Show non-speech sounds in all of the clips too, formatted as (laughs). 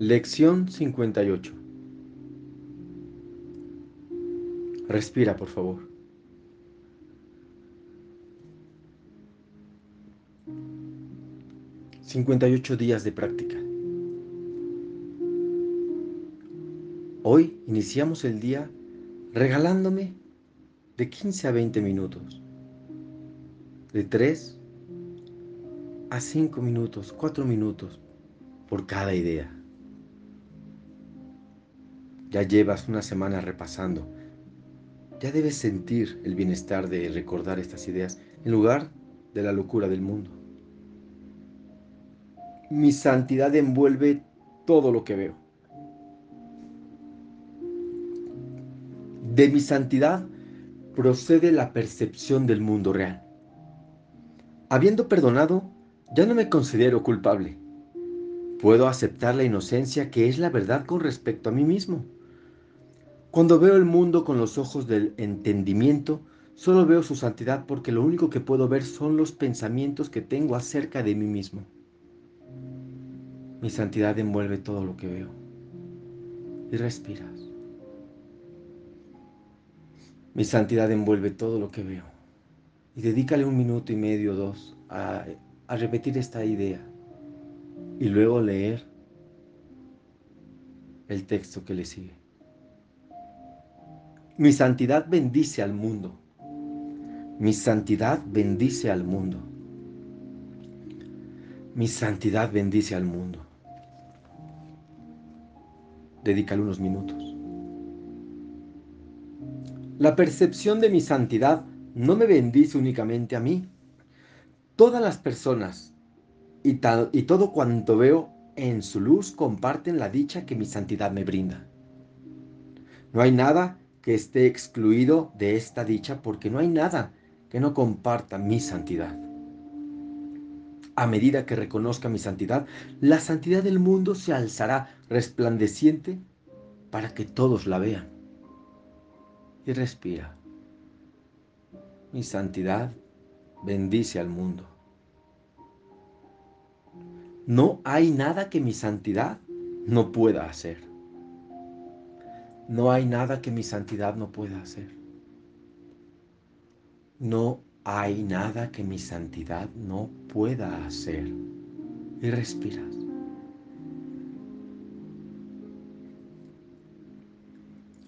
Lección 58. Respira, por favor. ...58 días de práctica. Hoy iniciamos el día regalándome de 15 a 20 minutos. De 3 a 5 minutos, 4 minutos por cada idea. Ya llevas una semana repasando. Ya debes sentir el bienestar de recordar estas ideas en lugar de la locura del mundo. Mi santidad envuelve todo lo que veo. De mi santidad procede la percepción del mundo real. Habiendo perdonado, ya no me considero culpable. Puedo aceptar la inocencia que es la verdad con respecto a mí mismo. Cuando veo el mundo con los ojos del entendimiento, solo veo su santidad porque lo único que puedo ver son los pensamientos que tengo acerca de mí mismo. Mi santidad envuelve todo lo que veo. Y respiras. Mi santidad envuelve todo lo que veo. Y dedícale un minuto y medio dos a, a repetir esta idea. Y luego leer el texto que le sigue. Mi santidad bendice al mundo. Mi santidad bendice al mundo. Mi santidad bendice al mundo. Dedícale unos minutos. La percepción de mi santidad no me bendice únicamente a mí. Todas las personas y, y todo cuanto veo en su luz comparten la dicha que mi santidad me brinda. No hay nada que esté excluido de esta dicha porque no hay nada que no comparta mi santidad. A medida que reconozca mi santidad, la santidad del mundo se alzará resplandeciente para que todos la vean. Y respira. Mi santidad bendice al mundo. No hay nada que mi santidad no pueda hacer. No hay nada que mi santidad no pueda hacer. No hay nada que mi santidad no pueda hacer. Y respiras.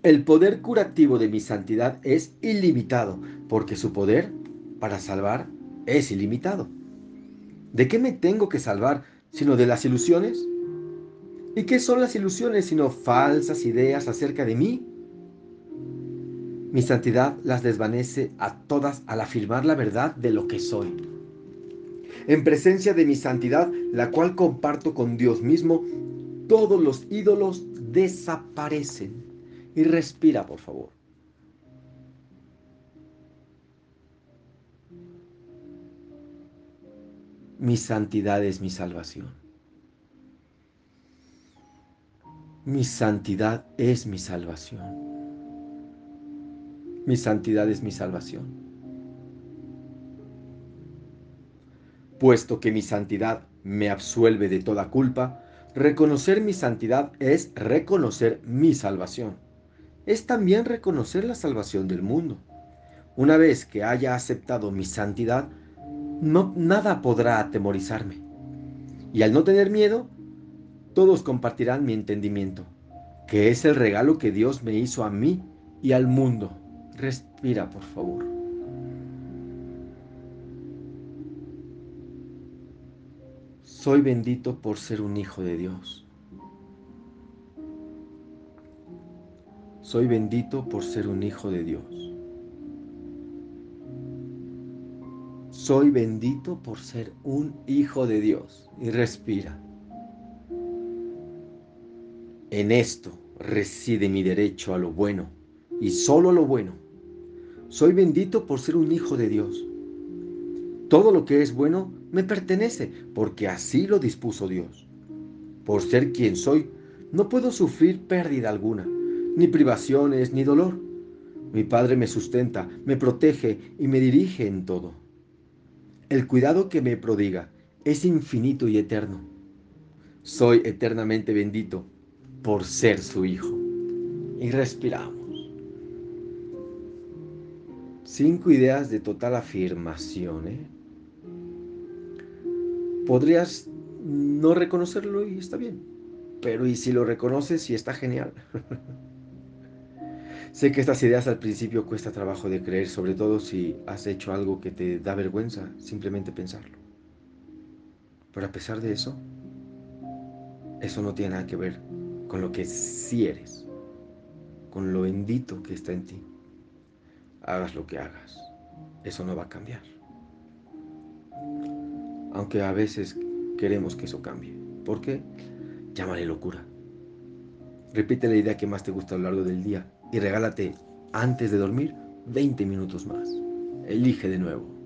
El poder curativo de mi santidad es ilimitado, porque su poder para salvar es ilimitado. ¿De qué me tengo que salvar sino de las ilusiones? ¿Y qué son las ilusiones sino falsas ideas acerca de mí? Mi santidad las desvanece a todas al afirmar la verdad de lo que soy. En presencia de mi santidad, la cual comparto con Dios mismo, todos los ídolos desaparecen. Y respira, por favor. Mi santidad es mi salvación. Mi santidad es mi salvación. Mi santidad es mi salvación. Puesto que mi santidad me absuelve de toda culpa, reconocer mi santidad es reconocer mi salvación. Es también reconocer la salvación del mundo. Una vez que haya aceptado mi santidad, no, nada podrá atemorizarme. Y al no tener miedo, todos compartirán mi entendimiento, que es el regalo que Dios me hizo a mí y al mundo. Respira, por favor. Soy bendito por ser un hijo de Dios. Soy bendito por ser un hijo de Dios. Soy bendito por ser un hijo de Dios. Y respira. En esto reside mi derecho a lo bueno y solo a lo bueno. Soy bendito por ser un hijo de Dios. Todo lo que es bueno me pertenece porque así lo dispuso Dios. Por ser quien soy, no puedo sufrir pérdida alguna, ni privaciones, ni dolor. Mi Padre me sustenta, me protege y me dirige en todo. El cuidado que me prodiga es infinito y eterno Soy eternamente bendito por ser su hijo. Y respiramos. Cinco ideas de total afirmación. ¿eh? Podrías no reconocerlo y está bien. Pero ¿y si lo reconoces y está genial? (laughs) sé que estas ideas al principio cuesta trabajo de creer, sobre todo si has hecho algo que te da vergüenza simplemente pensarlo. Pero a pesar de eso, eso no tiene nada que ver con lo que sí eres, con lo bendito que está en ti. Hagas lo que hagas, eso no va a cambiar. Aunque a veces queremos que eso cambie. ¿Por qué? Llámale locura. Repite la idea que más te gusta a lo largo del día y regálate antes de dormir 20 minutos más. Elige de nuevo.